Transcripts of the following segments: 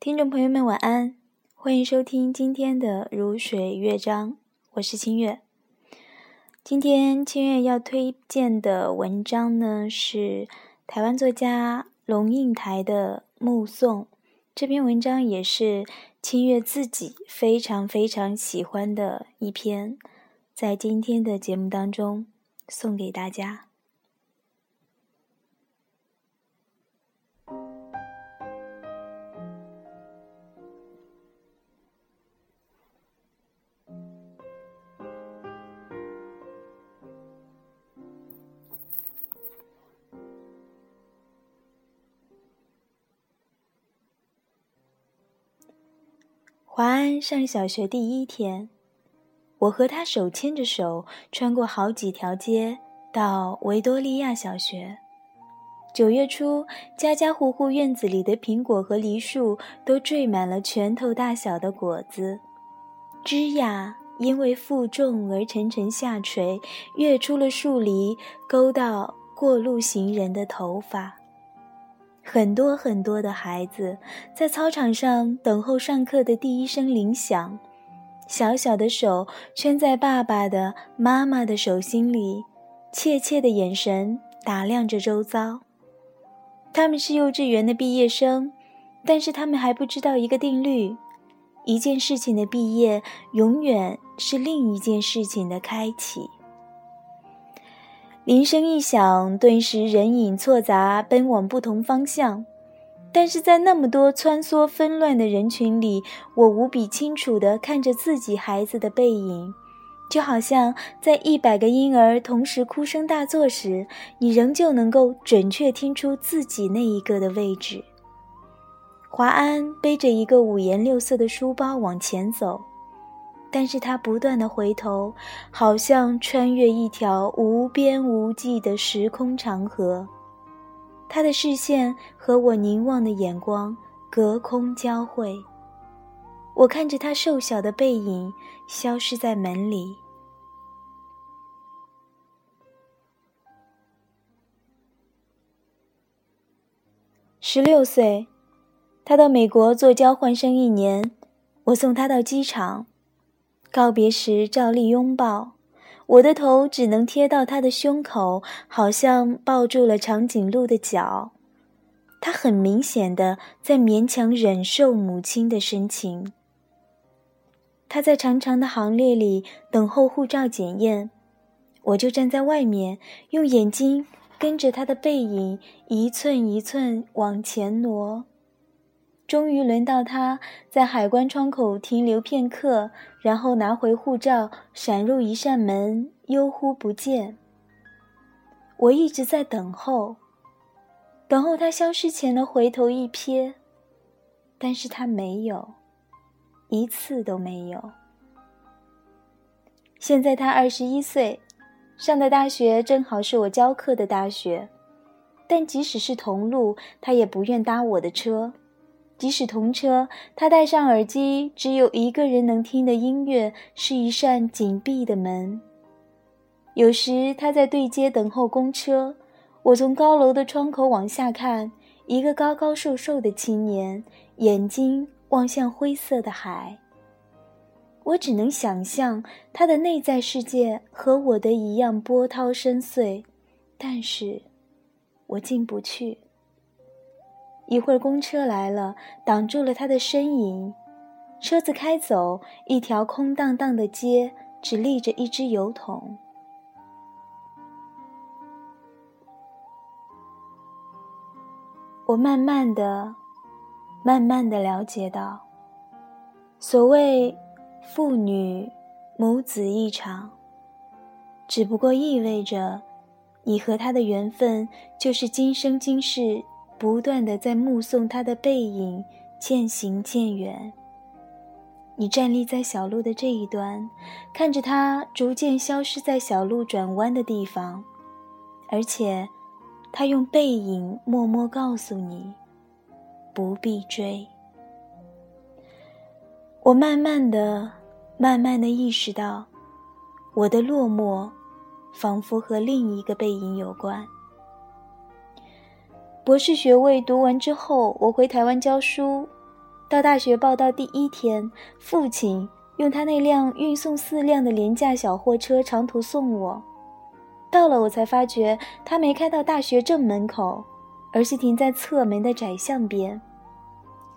听众朋友们，晚安！欢迎收听今天的《如水乐章》，我是清月。今天清月要推荐的文章呢，是台湾作家龙应台的《目送》。这篇文章也是清月自己非常非常喜欢的一篇，在今天的节目当中送给大家。华安上小学第一天，我和他手牵着手，穿过好几条街，到维多利亚小学。九月初，家家户户院子里的苹果和梨树都缀满了拳头大小的果子，枝桠因为负重而沉沉下垂，跃出了树篱，勾到过路行人的头发。很多很多的孩子在操场上等候上课的第一声铃响，小小的手圈在爸爸的、妈妈的手心里，怯怯的眼神打量着周遭。他们是幼稚园的毕业生，但是他们还不知道一个定律：一件事情的毕业，永远是另一件事情的开启。铃声一响，顿时人影错杂，奔往不同方向。但是在那么多穿梭纷乱的人群里，我无比清楚地看着自己孩子的背影，就好像在一百个婴儿同时哭声大作时，你仍旧能够准确听出自己那一个的位置。华安背着一个五颜六色的书包往前走。但是他不断的回头，好像穿越一条无边无际的时空长河。他的视线和我凝望的眼光隔空交汇。我看着他瘦小的背影消失在门里。十六岁，他到美国做交换生一年，我送他到机场。告别时照例拥抱，我的头只能贴到他的胸口，好像抱住了长颈鹿的脚。他很明显的在勉强忍受母亲的深情。他在长长的行列里等候护照检验，我就站在外面，用眼睛跟着他的背影一寸一寸往前挪。终于轮到他在海关窗口停留片刻，然后拿回护照，闪入一扇门，悠忽不见。我一直在等候，等候他消失前的回头一瞥，但是他没有，一次都没有。现在他二十一岁，上的大学正好是我教课的大学，但即使是同路，他也不愿搭我的车。即使同车，他戴上耳机，只有一个人能听的音乐是一扇紧闭的门。有时他在对街等候公车，我从高楼的窗口往下看，一个高高瘦瘦的青年，眼睛望向灰色的海。我只能想象他的内在世界和我的一样波涛深邃，但是，我进不去。一会儿，公车来了，挡住了他的身影。车子开走，一条空荡荡的街，只立着一只油桶。我慢慢的、慢慢的了解到，所谓父女母子一场，只不过意味着，你和他的缘分就是今生今世。不断的在目送他的背影渐行渐远。你站立在小路的这一端，看着他逐渐消失在小路转弯的地方，而且，他用背影默默告诉你，不必追。我慢慢的、慢慢的意识到，我的落寞，仿佛和另一个背影有关。博士学位读完之后，我回台湾教书。到大学报到第一天，父亲用他那辆运送四辆的廉价小货车长途送我。到了，我才发觉他没开到大学正门口，而是停在侧门的窄巷边。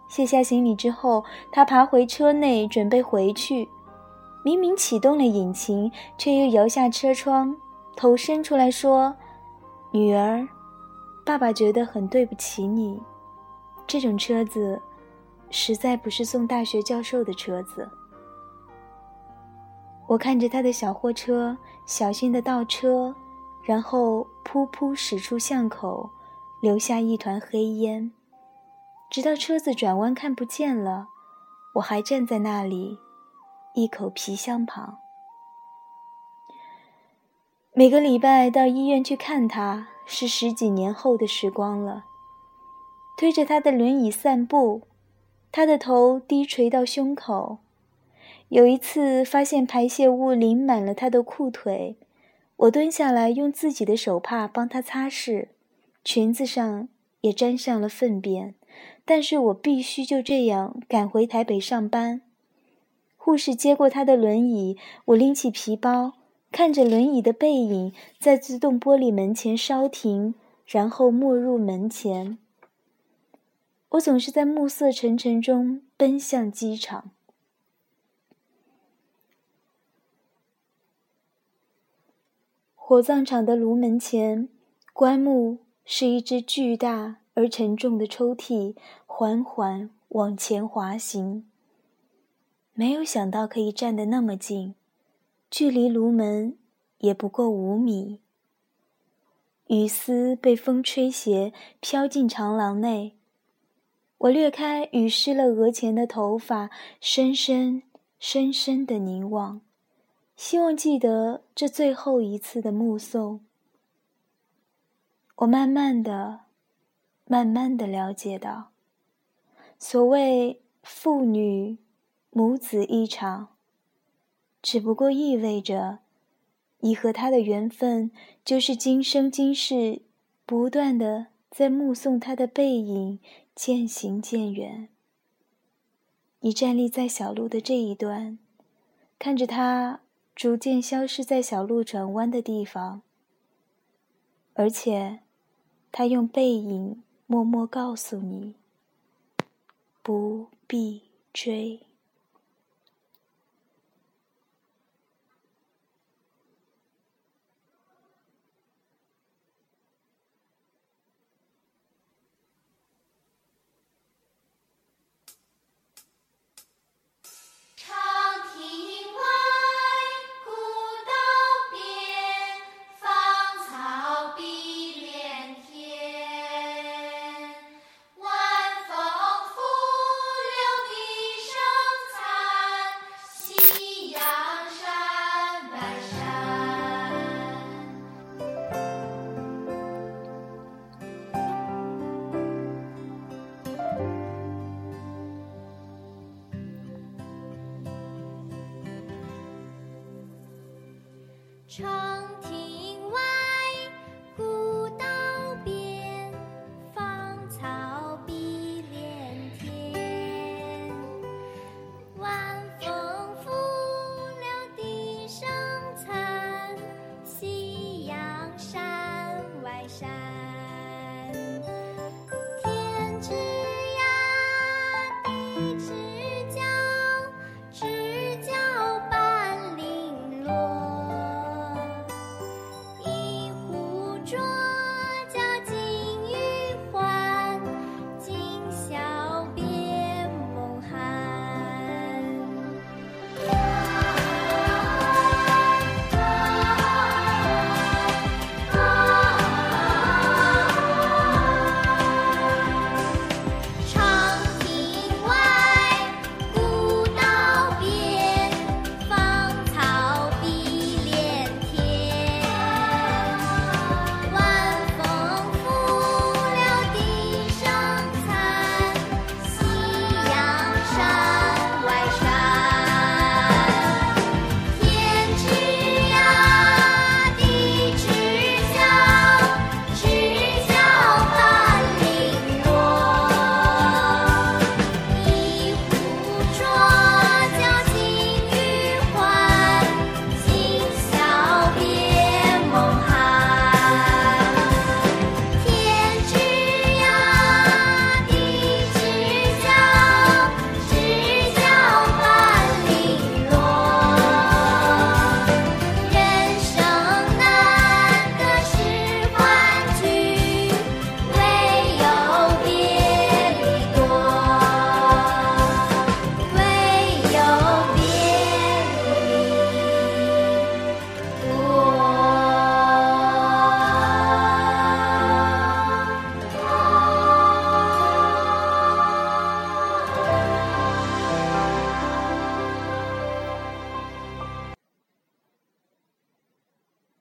卸下行李之后，他爬回车内准备回去，明明启动了引擎，却又摇下车窗，头伸出来说：“女儿，爸爸觉得很对不起你。这种车子，实在不是送大学教授的车子。”我看着他的小货车，小心的倒车。然后噗噗驶出巷口，留下一团黑烟，直到车子转弯看不见了，我还站在那里，一口皮箱旁。每个礼拜到医院去看他，是十几年后的时光了。推着他的轮椅散步，他的头低垂到胸口。有一次发现排泄物淋满了他的裤腿。我蹲下来，用自己的手帕帮他擦拭，裙子上也沾上了粪便，但是我必须就这样赶回台北上班。护士接过他的轮椅，我拎起皮包，看着轮椅的背影在自动玻璃门前稍停，然后没入门前。我总是在暮色沉沉中奔向机场。火葬场的炉门前，棺木是一只巨大而沉重的抽屉，缓缓往前滑行。没有想到可以站得那么近，距离炉门也不过五米。雨丝被风吹斜，飘进长廊内。我掠开雨湿了额前的头发，深深、深深的凝望。希望记得这最后一次的目送。我慢慢的、慢慢的了解到，所谓父女、母子一场，只不过意味着，你和他的缘分，就是今生今世，不断的在目送他的背影渐行渐远。你站立在小路的这一端，看着他。逐渐消失在小路转弯的地方，而且，他用背影默默告诉你：不必追。唱